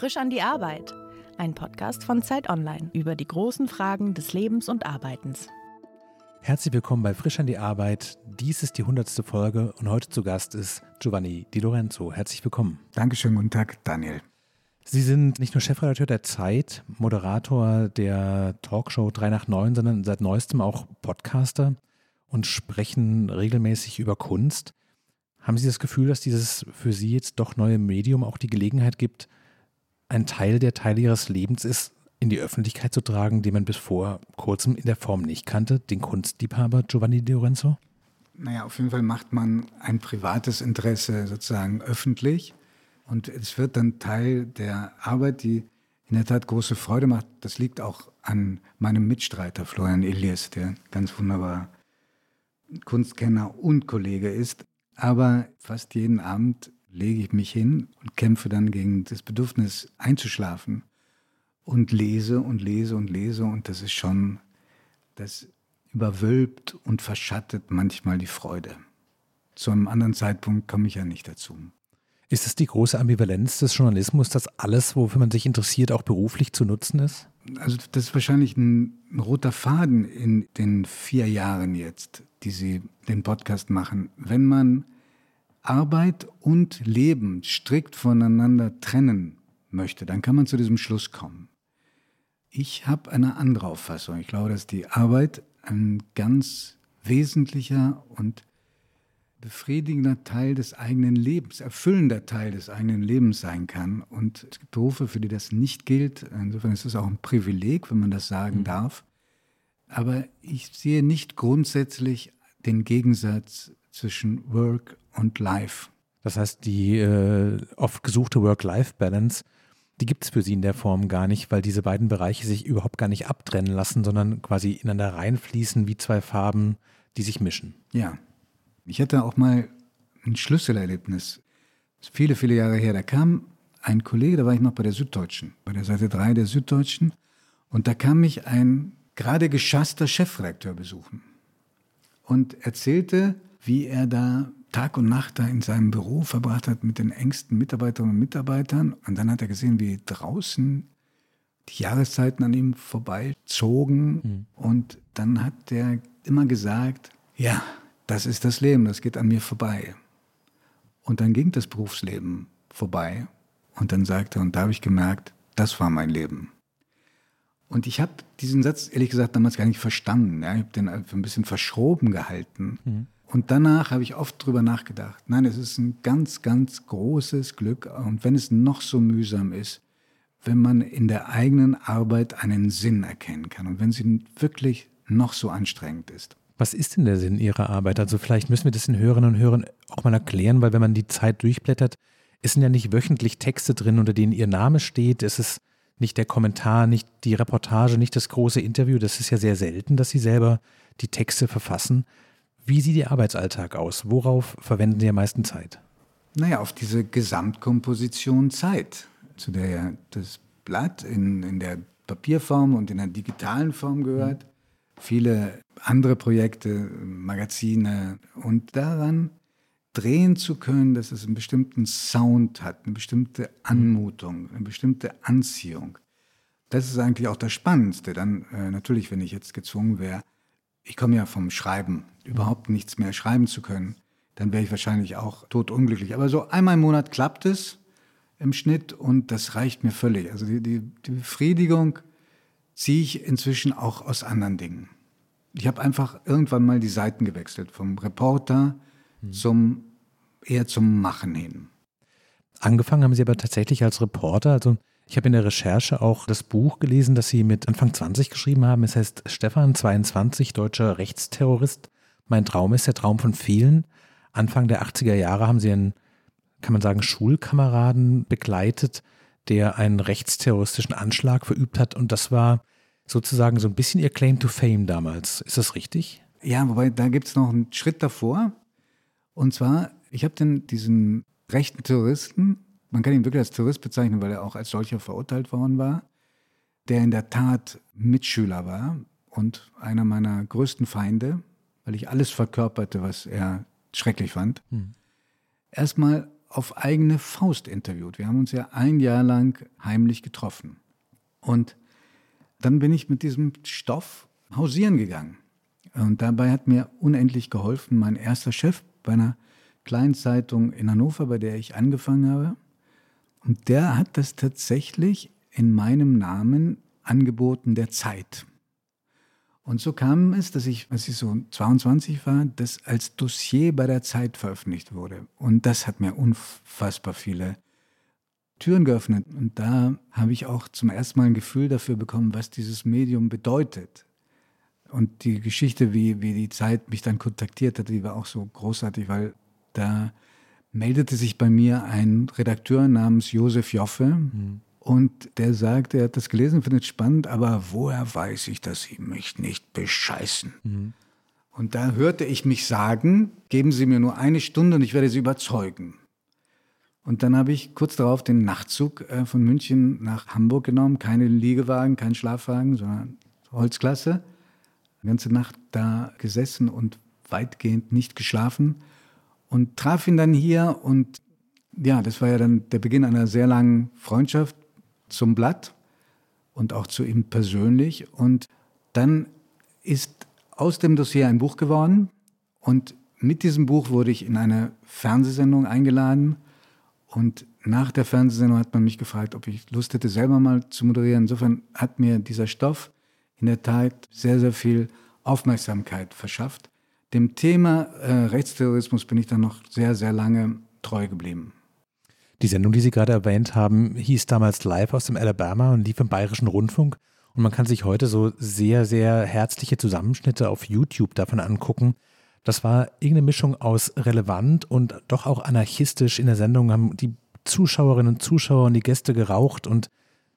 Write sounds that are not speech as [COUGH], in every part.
Frisch an die Arbeit. Ein Podcast von Zeit Online über die großen Fragen des Lebens und Arbeitens. Herzlich willkommen bei Frisch an die Arbeit. Dies ist die hundertste Folge und heute zu Gast ist Giovanni Di Lorenzo. Herzlich willkommen. Dankeschön, guten Tag, Daniel. Sie sind nicht nur Chefredakteur der Zeit, Moderator der Talkshow 3 nach 9, sondern seit neuestem auch Podcaster und sprechen regelmäßig über Kunst. Haben Sie das Gefühl, dass dieses für Sie jetzt doch neue Medium auch die Gelegenheit gibt, ein Teil der Teile Ihres Lebens ist, in die Öffentlichkeit zu tragen, den man bis vor kurzem in der Form nicht kannte, den Kunstliebhaber Giovanni Di Lorenzo? Naja, auf jeden Fall macht man ein privates Interesse sozusagen öffentlich und es wird dann Teil der Arbeit, die in der Tat große Freude macht. Das liegt auch an meinem Mitstreiter Florian Elias, der ganz wunderbar Kunstkenner und Kollege ist. Aber fast jeden Abend lege ich mich hin und kämpfe dann gegen das Bedürfnis einzuschlafen und lese und lese und lese und das ist schon, das überwölbt und verschattet manchmal die Freude. Zu einem anderen Zeitpunkt komme ich ja nicht dazu. Ist es die große Ambivalenz des Journalismus, dass alles, wofür man sich interessiert, auch beruflich zu nutzen ist? Also das ist wahrscheinlich ein, ein roter Faden in den vier Jahren jetzt, die Sie den Podcast machen. Wenn man Arbeit und Leben strikt voneinander trennen möchte, dann kann man zu diesem Schluss kommen. Ich habe eine andere Auffassung. Ich glaube, dass die Arbeit ein ganz wesentlicher und befriedigender Teil des eigenen Lebens, erfüllender Teil des eigenen Lebens sein kann. Und es gibt Berufe, für die das nicht gilt. Insofern ist es auch ein Privileg, wenn man das sagen mhm. darf. Aber ich sehe nicht grundsätzlich den Gegensatz zwischen Work und Life. Das heißt, die äh, oft gesuchte Work-Life-Balance, die gibt es für Sie in der Form gar nicht, weil diese beiden Bereiche sich überhaupt gar nicht abtrennen lassen, sondern quasi ineinander reinfließen wie zwei Farben, die sich mischen. Ja, ich hatte auch mal ein Schlüsselerlebnis. Viele, viele Jahre her. Da kam ein Kollege, da war ich noch bei der Süddeutschen, bei der Seite 3 der Süddeutschen. Und da kam mich ein gerade geschasster Chefredakteur besuchen und erzählte, wie er da Tag und Nacht da in seinem Büro verbracht hat mit den engsten Mitarbeiterinnen und Mitarbeitern. Und dann hat er gesehen, wie draußen die Jahreszeiten an ihm vorbeizogen. Mhm. Und dann hat er immer gesagt, ja, das ist das Leben, das geht an mir vorbei. Und dann ging das Berufsleben vorbei. Und dann sagte er, und da habe ich gemerkt, das war mein Leben. Und ich habe diesen Satz ehrlich gesagt damals gar nicht verstanden. Ja. Ich habe den ein bisschen verschroben gehalten. Mhm. Und danach habe ich oft drüber nachgedacht. Nein, es ist ein ganz, ganz großes Glück. Und wenn es noch so mühsam ist, wenn man in der eigenen Arbeit einen Sinn erkennen kann und wenn sie wirklich noch so anstrengend ist. Was ist denn der Sinn Ihrer Arbeit? Also vielleicht müssen wir das den Hörerinnen und Hörern auch mal erklären, weil wenn man die Zeit durchblättert, es sind ja nicht wöchentlich Texte drin, unter denen Ihr Name steht. Es ist nicht der Kommentar, nicht die Reportage, nicht das große Interview. Das ist ja sehr selten, dass Sie selber die Texte verfassen. Wie sieht Ihr Arbeitsalltag aus? Worauf verwenden Sie am meisten Zeit? Naja, auf diese Gesamtkomposition Zeit, zu der ja das Blatt in, in der Papierform und in der digitalen Form gehört viele andere Projekte, Magazine und daran drehen zu können, dass es einen bestimmten Sound hat, eine bestimmte Anmutung, eine bestimmte Anziehung. Das ist eigentlich auch das Spannendste. Dann äh, natürlich, wenn ich jetzt gezwungen wäre, ich komme ja vom Schreiben, überhaupt nichts mehr schreiben zu können, dann wäre ich wahrscheinlich auch totunglücklich. Aber so einmal im Monat klappt es im Schnitt und das reicht mir völlig. Also die, die, die Befriedigung ziehe ich inzwischen auch aus anderen Dingen. Ich habe einfach irgendwann mal die Seiten gewechselt, vom Reporter hm. zum eher zum Machen hin. Angefangen haben Sie aber tatsächlich als Reporter. Also ich habe in der Recherche auch das Buch gelesen, das Sie mit Anfang 20 geschrieben haben. Es heißt Stefan 22, deutscher Rechtsterrorist. Mein Traum ist der Traum von vielen. Anfang der 80er Jahre haben Sie einen, kann man sagen, Schulkameraden begleitet, der einen rechtsterroristischen Anschlag verübt hat. Und das war sozusagen so ein bisschen ihr Claim to Fame damals. Ist das richtig? Ja, wobei da gibt es noch einen Schritt davor. Und zwar, ich habe dann diesen rechten Terroristen, man kann ihn wirklich als Terrorist bezeichnen, weil er auch als solcher verurteilt worden war, der in der Tat Mitschüler war und einer meiner größten Feinde, weil ich alles verkörperte, was er schrecklich fand. Hm. Erstmal auf eigene Faust interviewt. Wir haben uns ja ein Jahr lang heimlich getroffen. Und dann bin ich mit diesem Stoff hausieren gegangen. Und dabei hat mir unendlich geholfen mein erster Chef bei einer kleinen Zeitung in Hannover, bei der ich angefangen habe. Und der hat das tatsächlich in meinem Namen angeboten der Zeit. Und so kam es, dass ich, als ich so 22 war, das als Dossier bei der Zeit veröffentlicht wurde. Und das hat mir unfassbar viele Türen geöffnet. Und da habe ich auch zum ersten Mal ein Gefühl dafür bekommen, was dieses Medium bedeutet. Und die Geschichte, wie, wie die Zeit mich dann kontaktiert hat, die war auch so großartig, weil da meldete sich bei mir ein Redakteur namens Josef Joffe mhm. und der sagte, er hat das gelesen, findet es spannend, aber woher weiß ich, dass Sie mich nicht bescheißen? Mhm. Und da hörte ich mich sagen, geben Sie mir nur eine Stunde und ich werde Sie überzeugen. Und dann habe ich kurz darauf den Nachtzug äh, von München nach Hamburg genommen. Keine Liegewagen, kein Schlafwagen, sondern Holzklasse. Die ganze Nacht da gesessen und weitgehend nicht geschlafen und traf ihn dann hier und ja, das war ja dann der Beginn einer sehr langen Freundschaft zum Blatt und auch zu ihm persönlich. Und dann ist aus dem Dossier ein Buch geworden und mit diesem Buch wurde ich in eine Fernsehsendung eingeladen und nach der Fernsehsendung hat man mich gefragt, ob ich Lust hätte, selber mal zu moderieren. Insofern hat mir dieser Stoff in der Tat sehr, sehr viel Aufmerksamkeit verschafft. Dem Thema äh, Rechtsterrorismus bin ich dann noch sehr, sehr lange treu geblieben. Die Sendung, die Sie gerade erwähnt haben, hieß damals live aus dem Alabama und lief im Bayerischen Rundfunk. Und man kann sich heute so sehr, sehr herzliche Zusammenschnitte auf YouTube davon angucken. Das war irgendeine Mischung aus relevant und doch auch anarchistisch. In der Sendung haben die Zuschauerinnen und Zuschauer und die Gäste geraucht und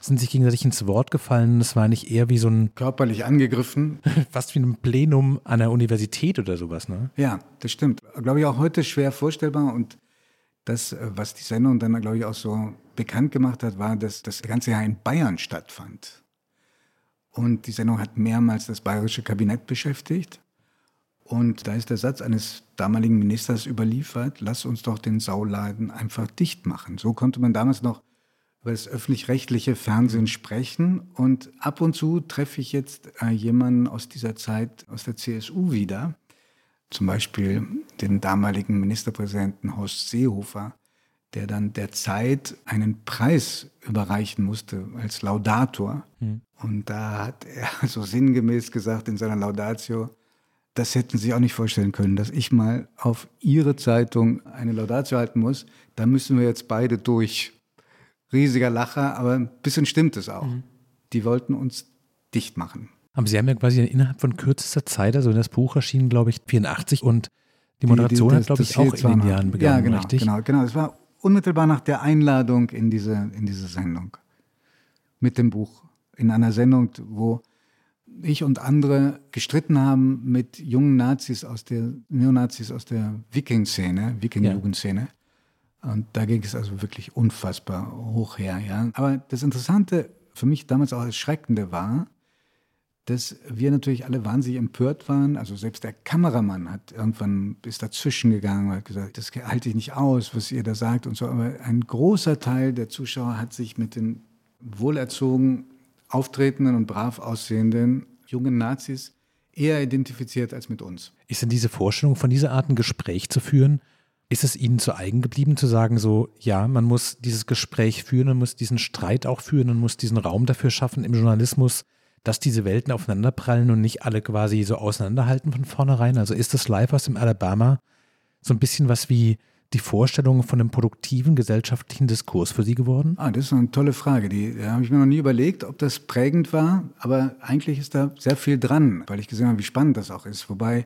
sind sich gegenseitig ins Wort gefallen. Es war nicht eher wie so ein. Körperlich angegriffen. [LAUGHS] Fast wie ein Plenum an der Universität oder sowas, ne? Ja, das stimmt. Glaube ich auch heute schwer vorstellbar. Und das, was die Sendung dann, glaube ich, auch so bekannt gemacht hat, war, dass das ganze Jahr in Bayern stattfand. Und die Sendung hat mehrmals das bayerische Kabinett beschäftigt. Und da ist der Satz eines damaligen Ministers überliefert, lass uns doch den Sauladen einfach dicht machen. So konnte man damals noch über das öffentlich-rechtliche Fernsehen sprechen. Und ab und zu treffe ich jetzt äh, jemanden aus dieser Zeit, aus der CSU wieder, zum Beispiel den damaligen Ministerpräsidenten Horst Seehofer, der dann der Zeit einen Preis überreichen musste als Laudator. Mhm. Und da hat er [LAUGHS] so sinngemäß gesagt in seiner Laudatio, das hätten Sie auch nicht vorstellen können, dass ich mal auf Ihre Zeitung eine Laudatio halten muss. Da müssen wir jetzt beide durch riesiger Lacher, aber ein bisschen stimmt es auch. Mhm. Die wollten uns dicht machen. Aber Sie haben ja quasi innerhalb von kürzester Zeit, also das Buch erschien, glaube ich, 84 und die Moderation die, die, das, hat, glaube ich, auch in den Jahren begonnen, ja, genau, richtig? Genau, genau. Es war unmittelbar nach der Einladung in diese, in diese Sendung mit dem Buch. In einer Sendung, wo ich und andere gestritten haben mit jungen Nazis aus der, Neonazis aus der Viking-Szene, Viking-Jugendszene. Ja. Und da ging es also wirklich unfassbar hoch her. Ja. Aber das Interessante, für mich damals auch Erschreckende war, dass wir natürlich alle wahnsinnig empört waren. Also selbst der Kameramann hat irgendwann ist dazwischen gegangen und hat gesagt, das halte ich nicht aus, was ihr da sagt und so. Aber ein großer Teil der Zuschauer hat sich mit den wohlerzogen auftretenden und brav aussehenden jungen Nazis eher identifiziert als mit uns. Ist denn diese Vorstellung, von dieser Art ein Gespräch zu führen, ist es Ihnen zu eigen geblieben, zu sagen, so, ja, man muss dieses Gespräch führen, man muss diesen Streit auch führen, man muss diesen Raum dafür schaffen im Journalismus, dass diese Welten aufeinanderprallen und nicht alle quasi so auseinanderhalten von vornherein? Also ist das live aus dem Alabama so ein bisschen was wie die Vorstellung von einem produktiven gesellschaftlichen Diskurs für Sie geworden? Ah, das ist eine tolle Frage. Die, die habe ich mir noch nie überlegt, ob das prägend war, aber eigentlich ist da sehr viel dran, weil ich gesehen habe, wie spannend das auch ist. Wobei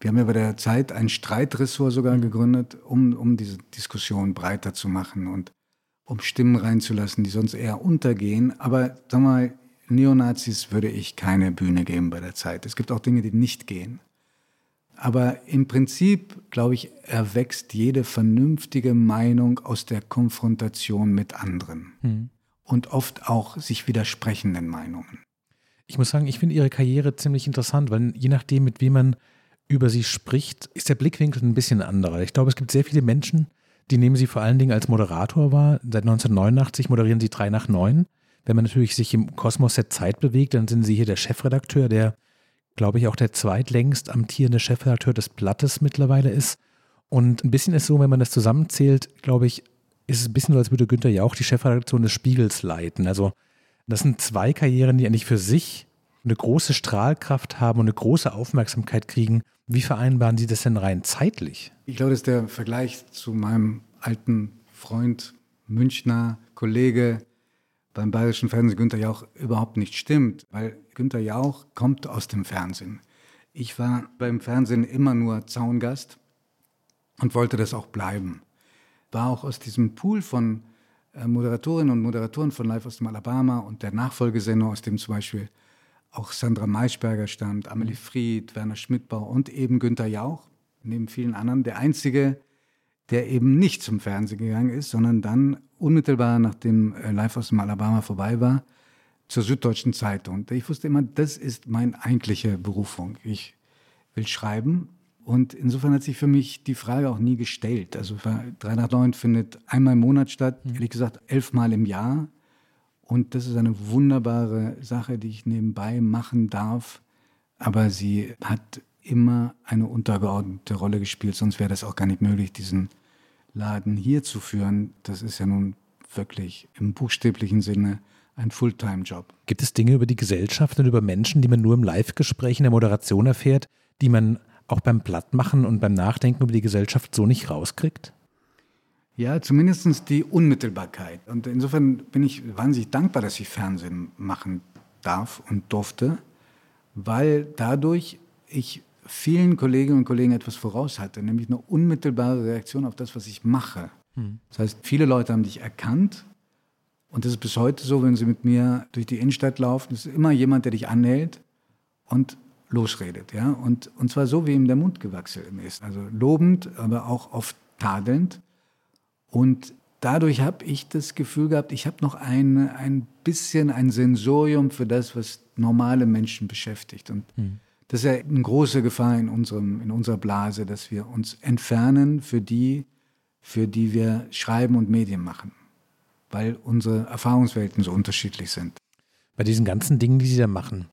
wir haben ja bei der Zeit ein Streitressort sogar gegründet, um, um diese Diskussion breiter zu machen und um Stimmen reinzulassen, die sonst eher untergehen. Aber sag mal, Neonazis würde ich keine Bühne geben bei der Zeit. Es gibt auch Dinge, die nicht gehen. Aber im Prinzip, glaube ich, erwächst jede vernünftige Meinung aus der Konfrontation mit anderen. Hm. Und oft auch sich widersprechenden Meinungen. Ich muss sagen, ich finde Ihre Karriere ziemlich interessant, weil je nachdem, mit wem man über sie spricht, ist der Blickwinkel ein bisschen anderer. Ich glaube, es gibt sehr viele Menschen, die nehmen Sie vor allen Dingen als Moderator wahr. Seit 1989 moderieren Sie 3 nach 9. Wenn man natürlich sich im Kosmos der Zeit bewegt, dann sind Sie hier der Chefredakteur, der, glaube ich, auch der zweitlängst amtierende Chefredakteur des Blattes mittlerweile ist. Und ein bisschen ist so, wenn man das zusammenzählt, glaube ich, ist es ein bisschen so, als würde Günther ja auch die Chefredaktion des Spiegels leiten. Also das sind zwei Karrieren, die eigentlich für sich eine große Strahlkraft haben und eine große Aufmerksamkeit kriegen. Wie vereinbaren Sie das denn rein zeitlich? Ich glaube, dass der Vergleich zu meinem alten Freund, Münchner Kollege beim Bayerischen Fernsehen, Günter Jauch, überhaupt nicht stimmt, weil Günter Jauch kommt aus dem Fernsehen. Ich war beim Fernsehen immer nur Zaungast und wollte das auch bleiben. War auch aus diesem Pool von äh, Moderatorinnen und Moderatoren von Live aus dem Alabama und der Nachfolgesendung, aus dem zum Beispiel auch Sandra Maischberger stammt, Amelie Fried, Werner Schmidtbau und eben Günter Jauch, neben vielen anderen, der einzige, der eben nicht zum Fernsehen gegangen ist, sondern dann unmittelbar nachdem äh, Live aus dem Alabama vorbei war, zur Süddeutschen Zeitung. Ich wusste immer, das ist meine eigentliche Berufung. Ich will schreiben und insofern hat sich für mich die Frage auch nie gestellt. Also 3 nach 9 findet einmal im Monat statt, mhm. ehrlich gesagt elfmal im Jahr. Und das ist eine wunderbare Sache, die ich nebenbei machen darf. Aber sie hat immer eine untergeordnete Rolle gespielt, sonst wäre das auch gar nicht möglich, diesen Laden hier zu führen. Das ist ja nun wirklich im buchstäblichen Sinne ein Fulltime-Job. Gibt es Dinge über die Gesellschaft und über Menschen, die man nur im Live-Gespräch in der Moderation erfährt, die man auch beim Plattmachen und beim Nachdenken über die Gesellschaft so nicht rauskriegt? Ja, zumindest die Unmittelbarkeit. Und insofern bin ich wahnsinnig dankbar, dass ich Fernsehen machen darf und durfte, weil dadurch ich vielen Kolleginnen und Kollegen etwas voraus hatte, nämlich eine unmittelbare Reaktion auf das, was ich mache. Hm. Das heißt, viele Leute haben dich erkannt und das ist bis heute so, wenn sie mit mir durch die Innenstadt laufen, ist immer jemand, der dich anhält und losredet. Ja? Und, und zwar so, wie ihm der Mund gewachsen ist. Also lobend, aber auch oft tadelnd. Und dadurch habe ich das Gefühl gehabt, ich habe noch ein, ein bisschen ein Sensorium für das, was normale Menschen beschäftigt. Und mhm. das ist ja eine große Gefahr in, unserem, in unserer Blase, dass wir uns entfernen für die, für die wir schreiben und Medien machen, weil unsere Erfahrungswelten so unterschiedlich sind. Bei diesen ganzen Dingen, die Sie da machen,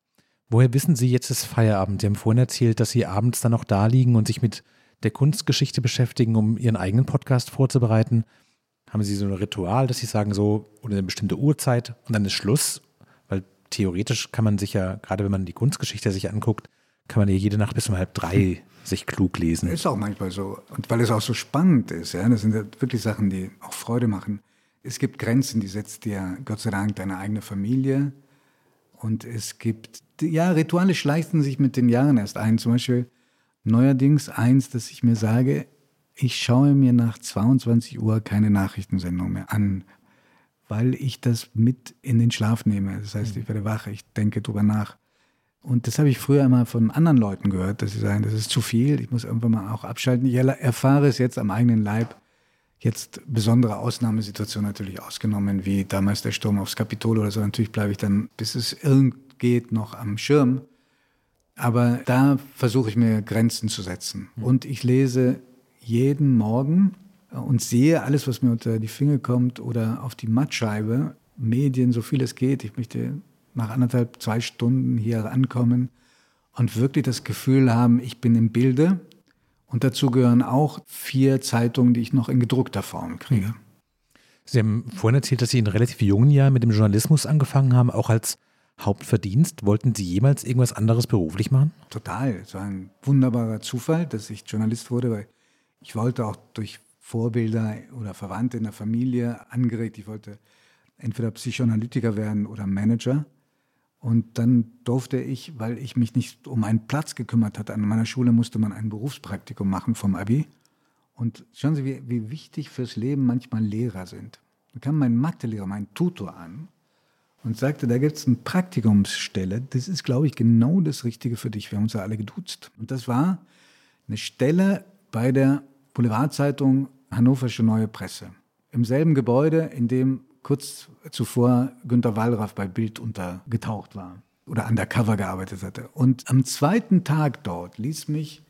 woher wissen Sie jetzt ist Feierabend? Sie haben vorhin erzählt, dass Sie abends dann noch da liegen und sich mit der Kunstgeschichte beschäftigen, um Ihren eigenen Podcast vorzubereiten? Haben Sie so ein Ritual, dass Sie sagen, so oder eine bestimmte Uhrzeit und dann ist Schluss? Weil theoretisch kann man sich ja, gerade wenn man die Kunstgeschichte sich anguckt, kann man ja jede Nacht bis um halb drei sich klug lesen. Ist auch manchmal so. Und weil es auch so spannend ist, ja, das sind ja wirklich Sachen, die auch Freude machen. Es gibt Grenzen, die setzt dir Gott sei Dank deine eigene Familie. Und es gibt, ja, Rituale schleichen sich mit den Jahren erst ein. Zum Beispiel neuerdings eins, dass ich mir sage, ich schaue mir nach 22 Uhr keine Nachrichtensendung mehr an, weil ich das mit in den Schlaf nehme. Das heißt, ich werde wach, ich denke drüber nach. Und das habe ich früher immer von anderen Leuten gehört, dass sie sagen, das ist zu viel, ich muss irgendwann mal auch abschalten. Ich erfahre es jetzt am eigenen Leib. Jetzt besondere Ausnahmesituationen natürlich ausgenommen, wie damals der Sturm aufs Kapitol oder so. Natürlich bleibe ich dann, bis es irgend geht, noch am Schirm. Aber da versuche ich mir Grenzen zu setzen. Mhm. Und ich lese jeden Morgen und sehe alles, was mir unter die Finger kommt oder auf die Mattscheibe, Medien, so viel es geht. Ich möchte nach anderthalb, zwei Stunden hier ankommen und wirklich das Gefühl haben, ich bin im Bilde. Und dazu gehören auch vier Zeitungen, die ich noch in gedruckter Form kriege. Sie haben vorhin erzählt, dass Sie in relativ jungen Jahren mit dem Journalismus angefangen haben, auch als Hauptverdienst. Wollten Sie jemals irgendwas anderes beruflich machen? Total. Es war ein wunderbarer Zufall, dass ich Journalist wurde, weil ich wollte auch durch Vorbilder oder Verwandte in der Familie angeregt, ich wollte entweder Psychoanalytiker werden oder Manager. Und dann durfte ich, weil ich mich nicht um einen Platz gekümmert hatte, an meiner Schule musste man ein Berufspraktikum machen vom Abi. Und schauen Sie, wie, wie wichtig fürs Leben manchmal Lehrer sind. Da kam mein Mathelehrer, mein Tutor an und sagte, da gibt es eine Praktikumsstelle, das ist, glaube ich, genau das Richtige für dich. Wir haben uns ja alle geduzt. Und das war eine Stelle bei der Boulevardzeitung Hannoversche Neue Presse. Im selben Gebäude, in dem kurz zuvor Günter Wallraff bei Bild untergetaucht war oder undercover gearbeitet hatte. Und am zweiten Tag dort ließ mich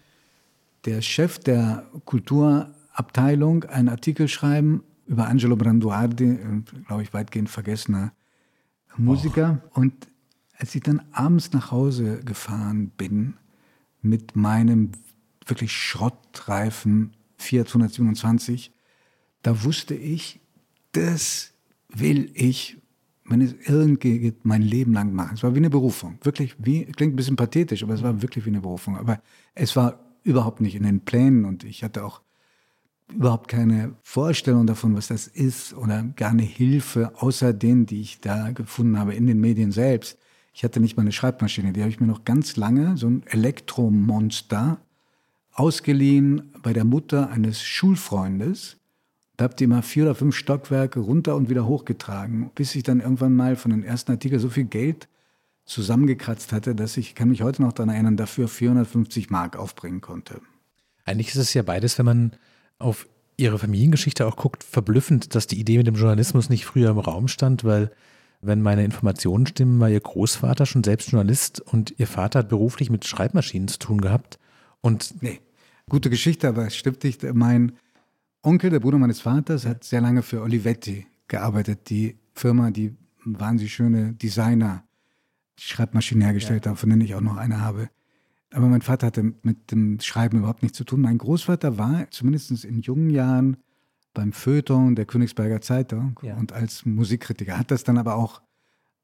der Chef der Kultur Abteilung einen Artikel schreiben über Angelo Branduardi, glaube ich, weitgehend vergessener Musiker. Oh. Und als ich dann abends nach Hause gefahren bin mit meinem wirklich schrottreifen Fiat 127, da wusste ich, das will ich, wenn es irgendwie geht, mein Leben lang machen. Es war wie eine Berufung. Wirklich, wie, klingt ein bisschen pathetisch, aber es war wirklich wie eine Berufung. Aber es war überhaupt nicht in den Plänen und ich hatte auch überhaupt keine Vorstellung davon, was das ist oder gar eine Hilfe, außer denen, die ich da gefunden habe in den Medien selbst. Ich hatte nicht mal eine Schreibmaschine, die habe ich mir noch ganz lange, so ein Elektromonster, ausgeliehen bei der Mutter eines Schulfreundes. Da habt ihr mal vier oder fünf Stockwerke runter und wieder hochgetragen, bis ich dann irgendwann mal von den ersten Artikeln so viel Geld zusammengekratzt hatte, dass ich, kann mich heute noch daran erinnern, dafür 450 Mark aufbringen konnte. Eigentlich ist es ja beides, wenn man auf Ihre Familiengeschichte auch guckt, verblüffend, dass die Idee mit dem Journalismus nicht früher im Raum stand, weil wenn meine Informationen stimmen, war Ihr Großvater schon selbst Journalist und Ihr Vater hat beruflich mit Schreibmaschinen zu tun gehabt. Und nee, gute Geschichte, aber es stimmt nicht. Mein Onkel, der Bruder meines Vaters, hat sehr lange für Olivetti gearbeitet, die Firma, die wahnsinnig schöne Designer Schreibmaschinen hergestellt ja. haben, von denen ich auch noch eine habe. Aber mein Vater hatte mit dem Schreiben überhaupt nichts zu tun. Mein Großvater war zumindest in jungen Jahren beim Feuilleton der Königsberger Zeitung ja. und als Musikkritiker. Hat das dann aber auch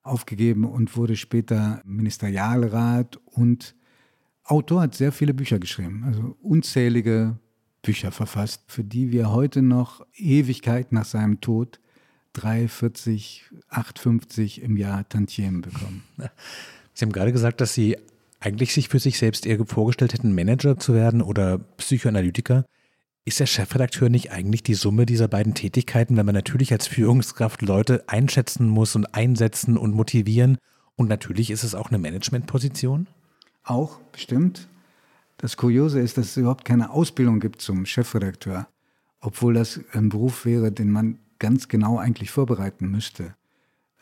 aufgegeben und wurde später Ministerialrat und Autor, hat sehr viele Bücher geschrieben, also unzählige Bücher verfasst, für die wir heute noch Ewigkeit nach seinem Tod 3,40, 8,50 im Jahr Tantiemen bekommen. [LAUGHS] Sie haben gerade gesagt, dass Sie eigentlich sich für sich selbst eher vorgestellt hätten, Manager zu werden oder Psychoanalytiker. Ist der Chefredakteur nicht eigentlich die Summe dieser beiden Tätigkeiten, wenn man natürlich als Führungskraft Leute einschätzen muss und einsetzen und motivieren? Und natürlich ist es auch eine Managementposition? Auch, bestimmt. Das Kuriose ist, dass es überhaupt keine Ausbildung gibt zum Chefredakteur, obwohl das ein Beruf wäre, den man ganz genau eigentlich vorbereiten müsste.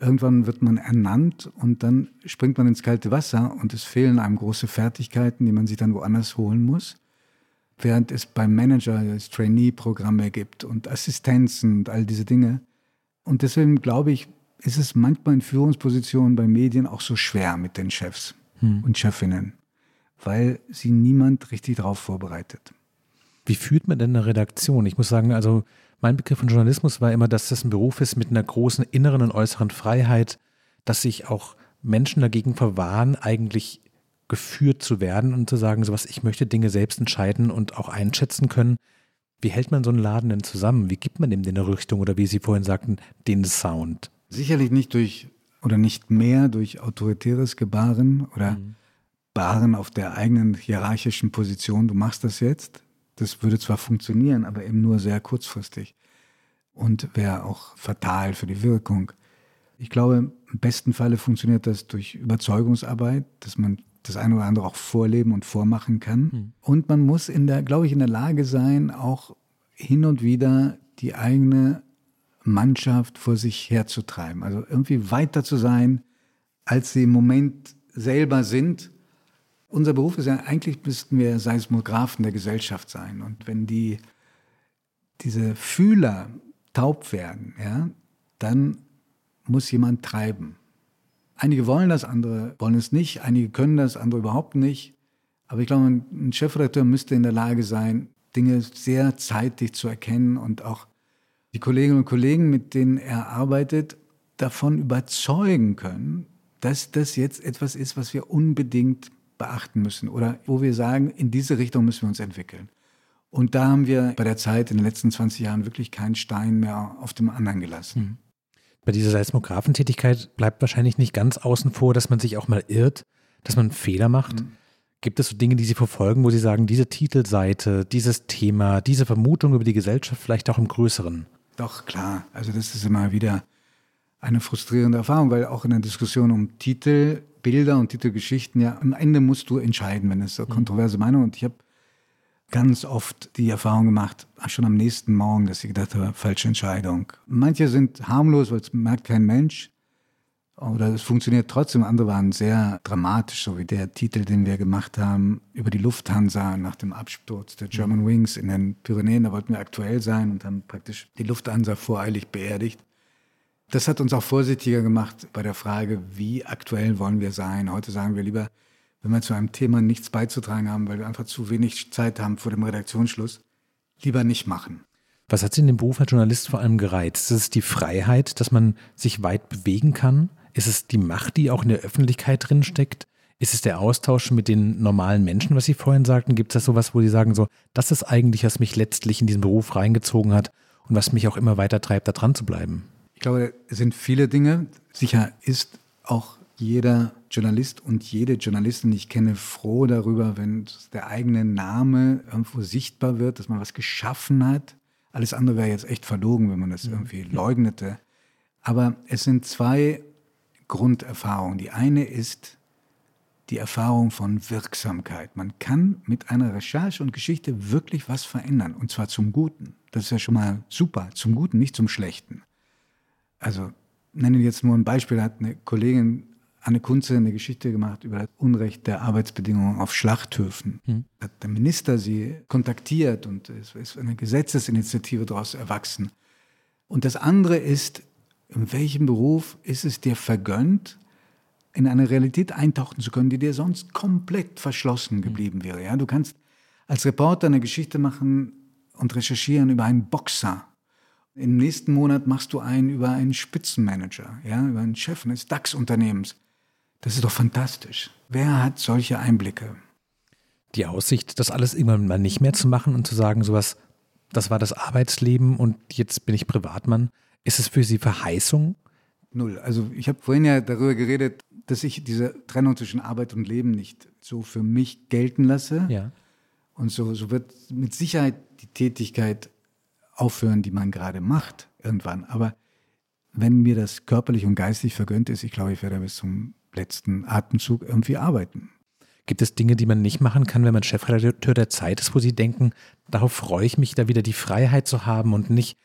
Irgendwann wird man ernannt und dann springt man ins kalte Wasser und es fehlen einem große Fertigkeiten, die man sich dann woanders holen muss. Während es beim Manager Trainee-Programme gibt und Assistenzen und all diese Dinge. Und deswegen glaube ich, ist es manchmal in Führungspositionen bei Medien auch so schwer mit den Chefs hm. und Chefinnen, weil sie niemand richtig darauf vorbereitet. Wie führt man denn eine Redaktion? Ich muss sagen, also mein Begriff von Journalismus war immer, dass das ein Beruf ist mit einer großen inneren und äußeren Freiheit, dass sich auch Menschen dagegen verwahren, eigentlich geführt zu werden und zu sagen, sowas, ich möchte Dinge selbst entscheiden und auch einschätzen können. Wie hält man so einen Laden denn zusammen? Wie gibt man dem den Richtung oder wie Sie vorhin sagten, den Sound? Sicherlich nicht durch oder nicht mehr durch autoritäres Gebaren oder mhm. Baren auf der eigenen hierarchischen Position. Du machst das jetzt, das würde zwar funktionieren, aber eben nur sehr kurzfristig und wäre auch fatal für die Wirkung. Ich glaube, im besten Falle funktioniert das durch Überzeugungsarbeit, dass man das eine oder andere auch vorleben und vormachen kann. Mhm. Und man muss in der, glaube ich, in der Lage sein, auch hin und wieder die eigene Mannschaft vor sich herzutreiben. Also irgendwie weiter zu sein, als sie im Moment selber sind unser Beruf ist ja eigentlich, müssten wir Seismographen der Gesellschaft sein. Und wenn die, diese Fühler taub werden, ja, dann muss jemand treiben. Einige wollen das, andere wollen es nicht, einige können das, andere überhaupt nicht. Aber ich glaube, ein Chefredakteur müsste in der Lage sein, Dinge sehr zeitig zu erkennen und auch die Kolleginnen und Kollegen, mit denen er arbeitet, davon überzeugen können, dass das jetzt etwas ist, was wir unbedingt beachten müssen oder wo wir sagen, in diese Richtung müssen wir uns entwickeln. Und da haben wir bei der Zeit in den letzten 20 Jahren wirklich keinen Stein mehr auf dem anderen gelassen. Mhm. Bei dieser Seismographentätigkeit bleibt wahrscheinlich nicht ganz außen vor, dass man sich auch mal irrt, dass man Fehler macht. Mhm. Gibt es so Dinge, die Sie verfolgen, wo Sie sagen, diese Titelseite, dieses Thema, diese Vermutung über die Gesellschaft vielleicht auch im Größeren? Doch, klar. Also das ist immer wieder eine frustrierende Erfahrung, weil auch in der Diskussion um Titel Bilder und Titelgeschichten, ja, am Ende musst du entscheiden, wenn es so mhm. kontroverse Meinung und ich habe ganz oft die Erfahrung gemacht, schon am nächsten Morgen, dass ich gedacht habe, falsche Entscheidung. Manche sind harmlos, weil es merkt kein Mensch. oder es funktioniert trotzdem. Andere waren sehr dramatisch, so wie der Titel, den wir gemacht haben über die Lufthansa nach dem Absturz der German Wings in den Pyrenäen. Da wollten wir aktuell sein und haben praktisch die Lufthansa voreilig beerdigt. Das hat uns auch vorsichtiger gemacht bei der Frage, wie aktuell wollen wir sein. Heute sagen wir lieber, wenn wir zu einem Thema nichts beizutragen haben, weil wir einfach zu wenig Zeit haben vor dem Redaktionsschluss, lieber nicht machen. Was hat Sie in dem Beruf als Journalist vor allem gereizt? Ist es die Freiheit, dass man sich weit bewegen kann? Ist es die Macht, die auch in der Öffentlichkeit drin steckt? Ist es der Austausch mit den normalen Menschen, was Sie vorhin sagten? Gibt es da sowas, wo Sie sagen, so, das ist eigentlich, was mich letztlich in diesen Beruf reingezogen hat und was mich auch immer weiter treibt, da dran zu bleiben? Ich glaube, es sind viele Dinge. Sicher ist auch jeder Journalist und jede Journalistin, die ich kenne, froh darüber, wenn der eigene Name irgendwo sichtbar wird, dass man was geschaffen hat. Alles andere wäre jetzt echt verlogen, wenn man das irgendwie leugnete. Aber es sind zwei Grunderfahrungen. Die eine ist die Erfahrung von Wirksamkeit. Man kann mit einer Recherche und Geschichte wirklich was verändern, und zwar zum Guten. Das ist ja schon mal super, zum Guten, nicht zum Schlechten. Also nenne jetzt nur ein Beispiel, hat eine Kollegin Anne Kunze eine Geschichte gemacht über das Unrecht der Arbeitsbedingungen auf Schlachthöfen. Mhm. Hat der Minister sie kontaktiert und es ist eine Gesetzesinitiative daraus erwachsen. Und das andere ist, in welchem Beruf ist es dir vergönnt, in eine Realität eintauchen zu können, die dir sonst komplett verschlossen hm. geblieben wäre. Ja, du kannst als Reporter eine Geschichte machen und recherchieren über einen Boxer. Im nächsten Monat machst du einen über einen Spitzenmanager, ja, über einen Chef eines DAX-Unternehmens. Das ist doch fantastisch. Wer hat solche Einblicke? Die Aussicht, das alles irgendwann mal nicht mehr zu machen und zu sagen, sowas, das war das Arbeitsleben und jetzt bin ich Privatmann. Ist es für Sie Verheißung? Null. Also ich habe vorhin ja darüber geredet, dass ich diese Trennung zwischen Arbeit und Leben nicht so für mich gelten lasse. Ja. Und so, so wird mit Sicherheit die Tätigkeit aufhören, die man gerade macht, irgendwann. Aber wenn mir das körperlich und geistig vergönnt ist, ich glaube, ich werde bis zum letzten Atemzug irgendwie arbeiten. Gibt es Dinge, die man nicht machen kann, wenn man Chefredakteur der Zeit ist, wo Sie denken, darauf freue ich mich, da wieder die Freiheit zu haben und nicht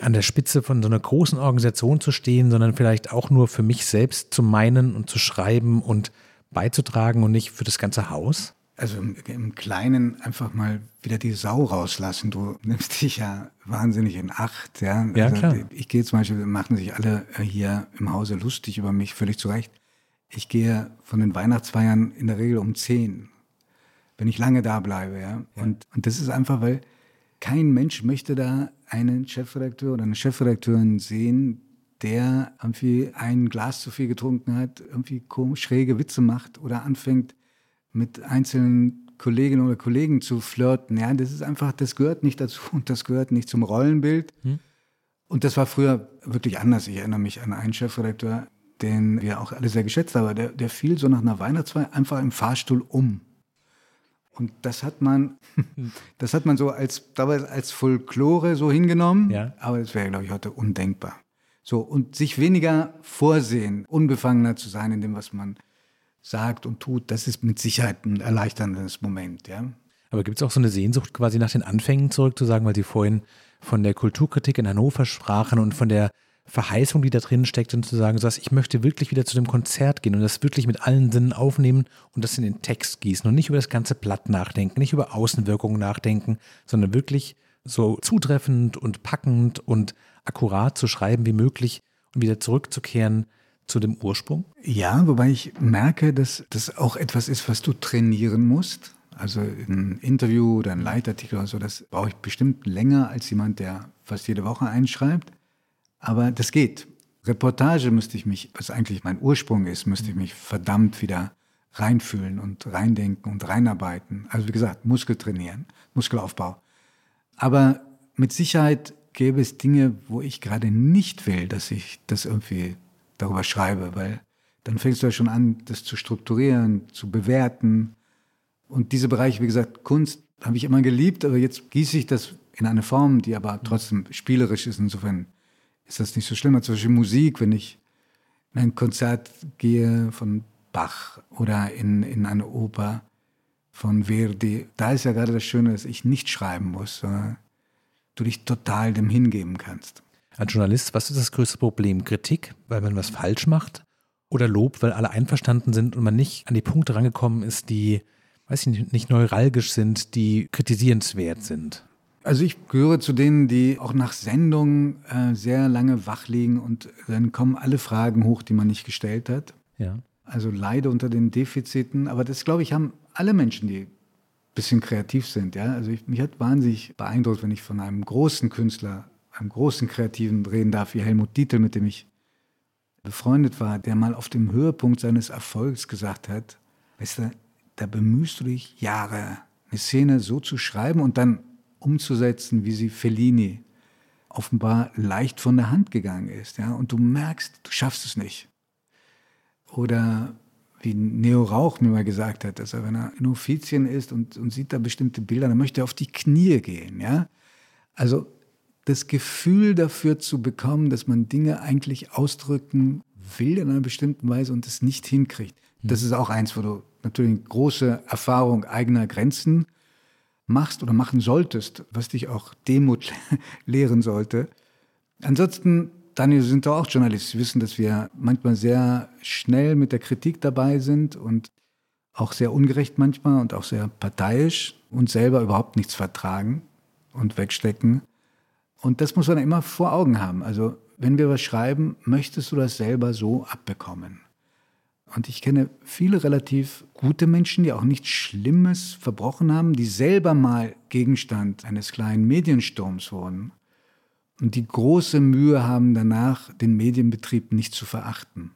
an der Spitze von so einer großen Organisation zu stehen, sondern vielleicht auch nur für mich selbst zu meinen und zu schreiben und beizutragen und nicht für das ganze Haus? Also im, im, Kleinen einfach mal wieder die Sau rauslassen. Du [LAUGHS] nimmst dich ja wahnsinnig in Acht. Ja, ja also klar. Ich gehe zum Beispiel, machen sich alle hier im Hause lustig über mich, völlig zu Recht. Ich gehe von den Weihnachtsfeiern in der Regel um zehn, wenn ich lange da bleibe. Ja? ja. Und, und das ist einfach, weil kein Mensch möchte da einen Chefredakteur oder eine Chefredakteurin sehen, der irgendwie ein Glas zu viel getrunken hat, irgendwie schräge Witze macht oder anfängt, mit einzelnen Kolleginnen oder Kollegen zu flirten. Ja, das ist einfach, das gehört nicht dazu [LAUGHS] und das gehört nicht zum Rollenbild. Hm. Und das war früher wirklich anders. Ich erinnere mich an einen Chefredakteur, den wir auch alle sehr geschätzt haben. Der, der fiel so nach einer Weihnachtsfeier einfach im Fahrstuhl um. Und das hat man, [LAUGHS] das hat man so als, dabei als Folklore so hingenommen. Ja. Aber das wäre, glaube ich, heute undenkbar. So, und sich weniger vorsehen, unbefangener zu sein in dem, was man sagt und tut, das ist mit Sicherheit ein erleichterndes Moment, ja. Aber gibt es auch so eine Sehnsucht quasi nach den Anfängen zurück zu sagen, weil Sie vorhin von der Kulturkritik in Hannover sprachen und von der Verheißung, die da drin steckt und zu sagen, so, ich möchte wirklich wieder zu dem Konzert gehen und das wirklich mit allen Sinnen aufnehmen und das in den Text gießen und nicht über das ganze Blatt nachdenken, nicht über Außenwirkungen nachdenken, sondern wirklich so zutreffend und packend und akkurat zu schreiben wie möglich und wieder zurückzukehren zu dem Ursprung? Ja, wobei ich merke, dass das auch etwas ist, was du trainieren musst. Also ein Interview oder ein Leitartikel oder so, das brauche ich bestimmt länger als jemand, der fast jede Woche einschreibt. Aber das geht. Reportage müsste ich mich, was eigentlich mein Ursprung ist, müsste ich mich verdammt wieder reinfühlen und reindenken und reinarbeiten. Also wie gesagt, Muskel trainieren, Muskelaufbau. Aber mit Sicherheit gäbe es Dinge, wo ich gerade nicht will, dass ich das irgendwie darüber schreibe, weil dann fängst du ja schon an, das zu strukturieren, zu bewerten. Und diese Bereiche, wie gesagt, Kunst habe ich immer geliebt, aber jetzt gieße ich das in eine Form, die aber trotzdem spielerisch ist. Insofern ist das nicht so schlimm. Zum Beispiel Musik, wenn ich in ein Konzert gehe von Bach oder in, in eine Oper von Verdi, da ist ja gerade das Schöne, dass ich nicht schreiben muss, sondern du dich total dem hingeben kannst. Als Journalist, was ist das größte Problem? Kritik, weil man was falsch macht? Oder Lob, weil alle einverstanden sind und man nicht an die Punkte rangekommen ist, die, weiß ich nicht, nicht neuralgisch sind, die kritisierenswert sind? Also ich gehöre zu denen, die auch nach Sendung äh, sehr lange wach liegen und dann kommen alle Fragen hoch, die man nicht gestellt hat. Ja. Also leide unter den Defiziten. Aber das, glaube ich, haben alle Menschen, die ein bisschen kreativ sind. Ja? Also ich, mich hat wahnsinnig beeindruckt, wenn ich von einem großen Künstler, einem großen Kreativen reden darf, wie Helmut Dietl, mit dem ich befreundet war, der mal auf dem Höhepunkt seines Erfolgs gesagt hat, weißt du, da bemühst du dich Jahre, eine Szene so zu schreiben und dann umzusetzen, wie sie Fellini offenbar leicht von der Hand gegangen ist. Ja? Und du merkst, du schaffst es nicht. Oder wie Neo Rauch mir mal gesagt hat, dass er, wenn er in Offizien ist und, und sieht da bestimmte Bilder, dann möchte er auf die Knie gehen. Ja? Also das Gefühl dafür zu bekommen, dass man Dinge eigentlich ausdrücken will in einer bestimmten Weise und es nicht hinkriegt. Das ist auch eins, wo du natürlich eine große Erfahrung eigener Grenzen machst oder machen solltest, was dich auch Demut [LAUGHS] lehren sollte. Ansonsten, Daniel, Sie sind doch auch Journalist. Sie wissen, dass wir manchmal sehr schnell mit der Kritik dabei sind und auch sehr ungerecht manchmal und auch sehr parteiisch und selber überhaupt nichts vertragen und wegstecken. Und das muss man immer vor Augen haben. Also, wenn wir was schreiben, möchtest du das selber so abbekommen? Und ich kenne viele relativ gute Menschen, die auch nichts Schlimmes verbrochen haben, die selber mal Gegenstand eines kleinen Mediensturms wurden und die große Mühe haben, danach den Medienbetrieb nicht zu verachten.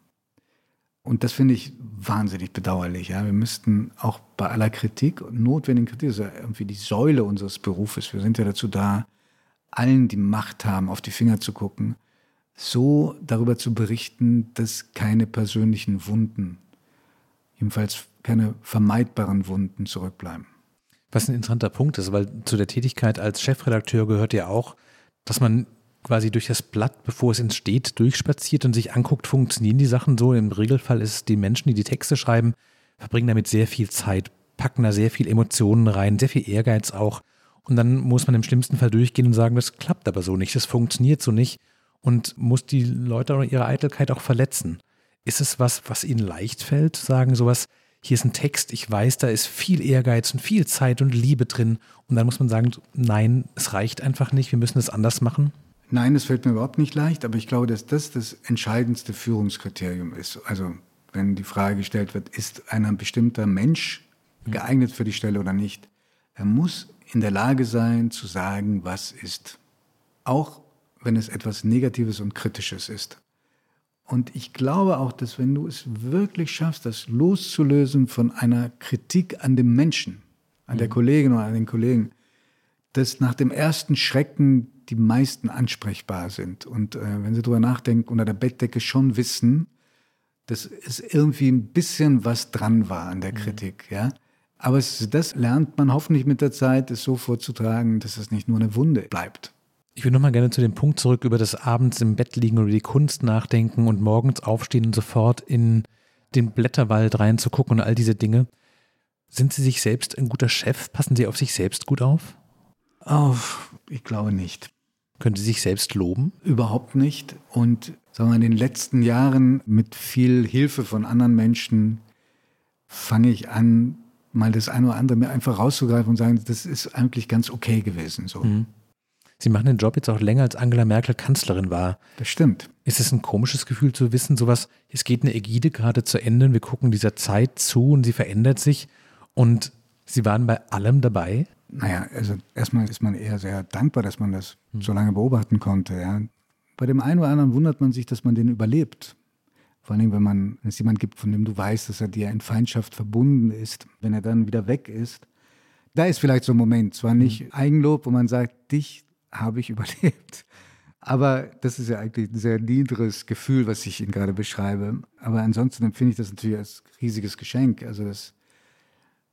Und das finde ich wahnsinnig bedauerlich. Ja. Wir müssten auch bei aller Kritik, notwendigen Kritik, das ist ja irgendwie die Säule unseres Berufes, wir sind ja dazu da, allen, die Macht haben, auf die Finger zu gucken, so darüber zu berichten, dass keine persönlichen Wunden, jedenfalls keine vermeidbaren Wunden zurückbleiben. Was ein interessanter Punkt ist, weil zu der Tätigkeit als Chefredakteur gehört ja auch, dass man quasi durch das Blatt, bevor es entsteht, durchspaziert und sich anguckt, funktionieren die Sachen so. Im Regelfall ist es die Menschen, die die Texte schreiben, verbringen damit sehr viel Zeit, packen da sehr viel Emotionen rein, sehr viel Ehrgeiz auch. Und dann muss man im schlimmsten Fall durchgehen und sagen, das klappt aber so nicht, das funktioniert so nicht und muss die Leute oder ihre Eitelkeit auch verletzen. Ist es was, was ihnen leicht fällt, sagen sowas, hier ist ein Text, ich weiß, da ist viel Ehrgeiz und viel Zeit und Liebe drin und dann muss man sagen, nein, es reicht einfach nicht, wir müssen es anders machen? Nein, das fällt mir überhaupt nicht leicht, aber ich glaube, dass das das entscheidendste Führungskriterium ist. Also wenn die Frage gestellt wird, ist ein bestimmter Mensch geeignet für die Stelle oder nicht, er muss in der Lage sein zu sagen, was ist. Auch wenn es etwas Negatives und Kritisches ist. Und ich glaube auch, dass wenn du es wirklich schaffst, das loszulösen von einer Kritik an dem Menschen, an der mhm. Kollegin oder an den Kollegen, dass nach dem ersten Schrecken die meisten ansprechbar sind. Und äh, wenn sie darüber nachdenken, unter der Bettdecke schon wissen, dass es irgendwie ein bisschen was dran war an der mhm. Kritik. Ja? Aber es, das lernt man hoffentlich mit der Zeit, es so vorzutragen, dass es nicht nur eine Wunde bleibt. Ich will nochmal gerne zu dem Punkt zurück, über das abends im Bett liegen oder die Kunst nachdenken und morgens aufstehen und sofort in den Blätterwald reinzugucken und all diese Dinge. Sind Sie sich selbst ein guter Chef? Passen Sie auf sich selbst gut auf? Oh, ich glaube nicht. Können Sie sich selbst loben? Überhaupt nicht. Und sagen wir, in den letzten Jahren mit viel Hilfe von anderen Menschen fange ich an, mal das eine oder andere mir einfach rauszugreifen und sagen, das ist eigentlich ganz okay gewesen. So. Mhm. Sie machen den Job jetzt auch länger, als Angela Merkel Kanzlerin war. Das stimmt. Ist es ein komisches Gefühl zu wissen, sowas, es geht eine Ägide gerade zu Ende, wir gucken dieser Zeit zu und sie verändert sich und Sie waren bei allem dabei? Naja, also erstmal ist man eher sehr dankbar, dass man das hm. so lange beobachten konnte. Ja. Bei dem einen oder anderen wundert man sich, dass man den überlebt. Vor allem, wenn man, wenn es jemanden gibt, von dem du weißt, dass er dir in Feindschaft verbunden ist, wenn er dann wieder weg ist. Da ist vielleicht so ein Moment, zwar nicht hm. Eigenlob, wo man sagt, dich habe ich [LAUGHS] überlebt. Aber das ist ja eigentlich ein sehr niedriges Gefühl, was ich Ihnen gerade beschreibe. Aber ansonsten empfinde ich das natürlich als riesiges Geschenk. Also, dass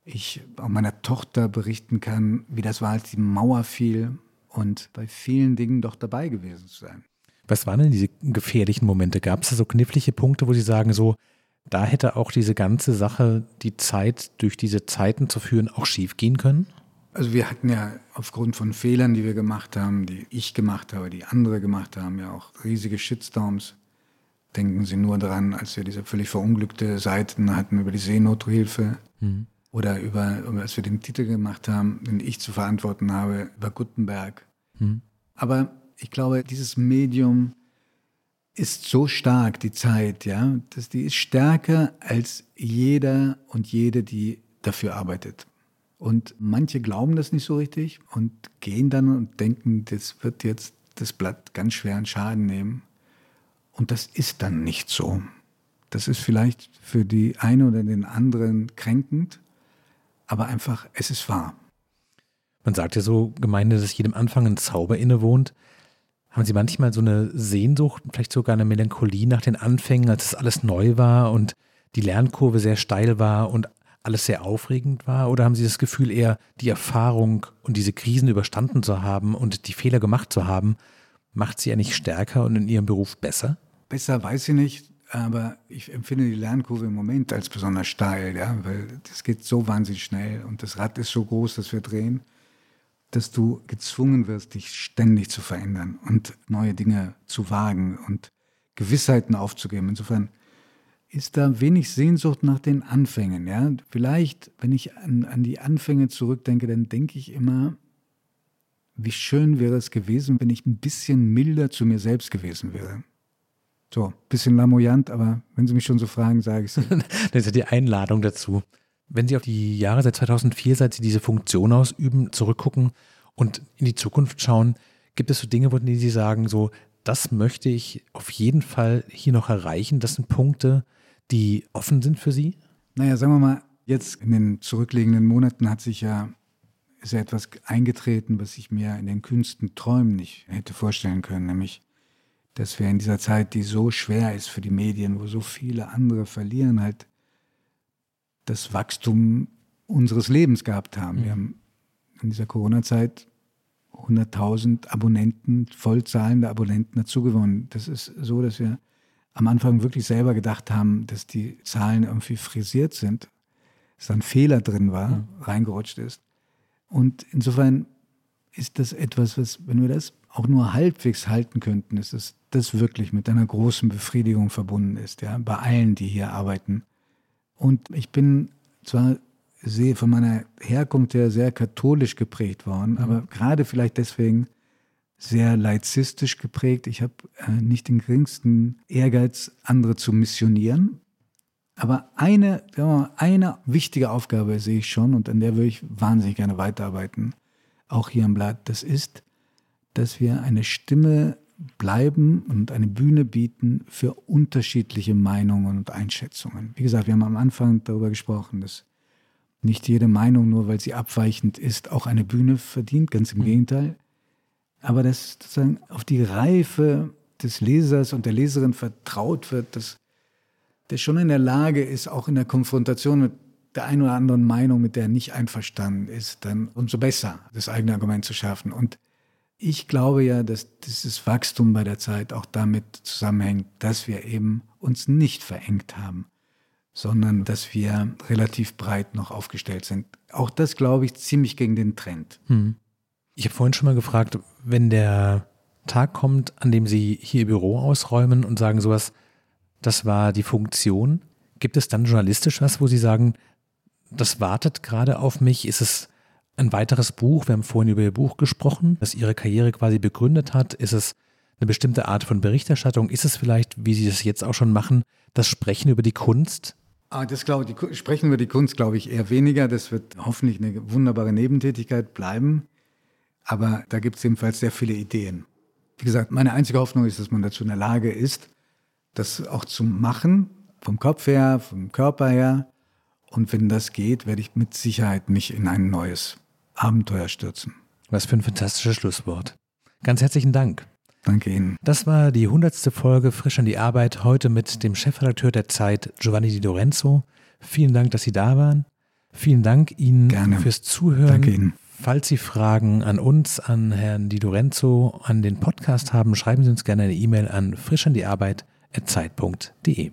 ich auch meiner Tochter berichten kann, wie das war, als die Mauer fiel und bei vielen Dingen doch dabei gewesen zu sein. Was waren denn diese gefährlichen Momente? Gab es da so knifflige Punkte, wo Sie sagen, so, da hätte auch diese ganze Sache, die Zeit durch diese Zeiten zu führen, auch schief gehen können? Also wir hatten ja aufgrund von Fehlern, die wir gemacht haben, die ich gemacht habe, die andere gemacht haben, ja auch riesige Shitstorms. Denken Sie nur daran, als wir diese völlig verunglückte Seiten hatten über die Seenothilfe mhm. oder über, als wir den Titel gemacht haben, den ich zu verantworten habe, über Gutenberg. Mhm. Aber ich glaube, dieses Medium ist so stark, die Zeit, ja, dass die ist stärker als jeder und jede, die dafür arbeitet. Und manche glauben das nicht so richtig und gehen dann und denken, das wird jetzt das Blatt ganz schweren Schaden nehmen. Und das ist dann nicht so. Das ist vielleicht für die eine oder den anderen kränkend, aber einfach, es ist wahr. Man sagt ja so, Gemeinde, dass jedem Anfang ein Zauber innewohnt. Haben Sie manchmal so eine Sehnsucht, vielleicht sogar eine Melancholie nach den Anfängen, als es alles neu war und die Lernkurve sehr steil war und alles sehr aufregend war? Oder haben Sie das Gefühl eher, die Erfahrung und diese Krisen überstanden zu haben und die Fehler gemacht zu haben, macht Sie ja nicht stärker und in Ihrem Beruf besser? Besser weiß ich nicht, aber ich empfinde die Lernkurve im Moment als besonders steil, ja, weil das geht so wahnsinnig schnell und das Rad ist so groß, dass wir drehen dass du gezwungen wirst, dich ständig zu verändern und neue Dinge zu wagen und Gewissheiten aufzugeben. Insofern ist da wenig Sehnsucht nach den Anfängen. Ja? Vielleicht, wenn ich an, an die Anfänge zurückdenke, dann denke ich immer, wie schön wäre es gewesen, wenn ich ein bisschen milder zu mir selbst gewesen wäre. So, bisschen lamoyant, aber wenn Sie mich schon so fragen, sage ich es. [LAUGHS] das ist ja die Einladung dazu. Wenn Sie auf die Jahre seit 2004, seit Sie diese Funktion ausüben, zurückgucken und in die Zukunft schauen, gibt es so Dinge, wo Sie sagen, so, das möchte ich auf jeden Fall hier noch erreichen? Das sind Punkte, die offen sind für Sie? Naja, sagen wir mal, jetzt in den zurückliegenden Monaten hat sich ja ist ja etwas eingetreten, was ich mir in den Künsten träumen nicht hätte vorstellen können, nämlich, dass wir in dieser Zeit, die so schwer ist für die Medien, wo so viele andere verlieren, halt das Wachstum unseres Lebens gehabt haben. Mhm. Wir haben in dieser Corona-Zeit 100.000 Abonnenten, vollzahlende Abonnenten dazugewonnen. Das ist so, dass wir am Anfang wirklich selber gedacht haben, dass die Zahlen irgendwie frisiert sind, dass da ein Fehler drin war, mhm. reingerutscht ist. Und insofern ist das etwas, was, wenn wir das auch nur halbwegs halten könnten, ist es das wirklich mit einer großen Befriedigung verbunden ist, ja, bei allen, die hier arbeiten. Und ich bin zwar sehr, von meiner Herkunft her sehr katholisch geprägt worden, mhm. aber gerade vielleicht deswegen sehr laizistisch geprägt. Ich habe äh, nicht den geringsten Ehrgeiz, andere zu missionieren. Aber eine, mal, eine wichtige Aufgabe sehe ich schon und an der würde ich wahnsinnig gerne weiterarbeiten, auch hier im Blatt. Das ist, dass wir eine Stimme bleiben und eine Bühne bieten für unterschiedliche Meinungen und Einschätzungen. Wie gesagt, wir haben am Anfang darüber gesprochen, dass nicht jede Meinung, nur weil sie abweichend ist, auch eine Bühne verdient, ganz im mhm. Gegenteil. Aber dass sozusagen auf die Reife des Lesers und der Leserin vertraut wird, dass der schon in der Lage ist, auch in der Konfrontation mit der einen oder anderen Meinung, mit der er nicht einverstanden ist, dann umso besser das eigene Argument zu schaffen. Und ich glaube ja, dass dieses Wachstum bei der Zeit auch damit zusammenhängt, dass wir eben uns nicht verengt haben, sondern dass wir relativ breit noch aufgestellt sind. Auch das glaube ich ziemlich gegen den Trend. Hm. Ich habe vorhin schon mal gefragt, wenn der Tag kommt, an dem Sie hier Ihr Büro ausräumen und sagen sowas, das war die Funktion, gibt es dann journalistisch was, wo Sie sagen, das wartet gerade auf mich? Ist es ein weiteres Buch. Wir haben vorhin über Ihr Buch gesprochen, das Ihre Karriere quasi begründet hat. Ist es eine bestimmte Art von Berichterstattung? Ist es vielleicht, wie Sie das jetzt auch schon machen, das Sprechen über die Kunst? Ah, das glaube ich, Sprechen über die Kunst glaube ich eher weniger. Das wird hoffentlich eine wunderbare Nebentätigkeit bleiben. Aber da gibt es jedenfalls sehr viele Ideen. Wie gesagt, meine einzige Hoffnung ist, dass man dazu in der Lage ist, das auch zu machen, vom Kopf her, vom Körper her. Und wenn das geht, werde ich mit Sicherheit mich in ein neues Abenteuer stürzen. Was für ein fantastisches Schlusswort. Ganz herzlichen Dank. Danke Ihnen. Das war die hundertste Folge Frisch an die Arbeit, heute mit dem Chefredakteur der Zeit, Giovanni Di Lorenzo. Vielen Dank, dass Sie da waren. Vielen Dank Ihnen Gerne. fürs Zuhören. Danke Ihnen. Falls Sie Fragen an uns, an Herrn Di Lorenzo, an den Podcast haben, schreiben Sie uns gerne eine E-Mail an frischandiarbeit.zeit.de.